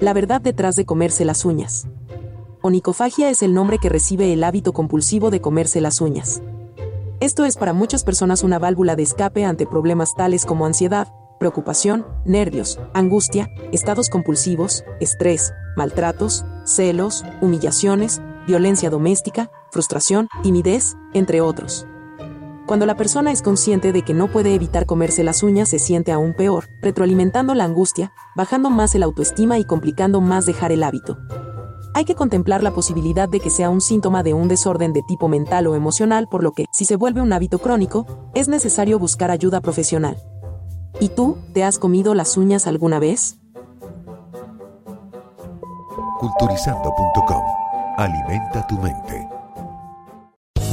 La verdad detrás de comerse las uñas. Onicofagia es el nombre que recibe el hábito compulsivo de comerse las uñas. Esto es para muchas personas una válvula de escape ante problemas tales como ansiedad, preocupación, nervios, angustia, estados compulsivos, estrés, maltratos, celos, humillaciones, violencia doméstica, frustración, timidez, entre otros. Cuando la persona es consciente de que no puede evitar comerse las uñas se siente aún peor, retroalimentando la angustia, bajando más el autoestima y complicando más dejar el hábito. Hay que contemplar la posibilidad de que sea un síntoma de un desorden de tipo mental o emocional, por lo que, si se vuelve un hábito crónico, es necesario buscar ayuda profesional. ¿Y tú, te has comido las uñas alguna vez? Culturizando.com. Alimenta tu mente.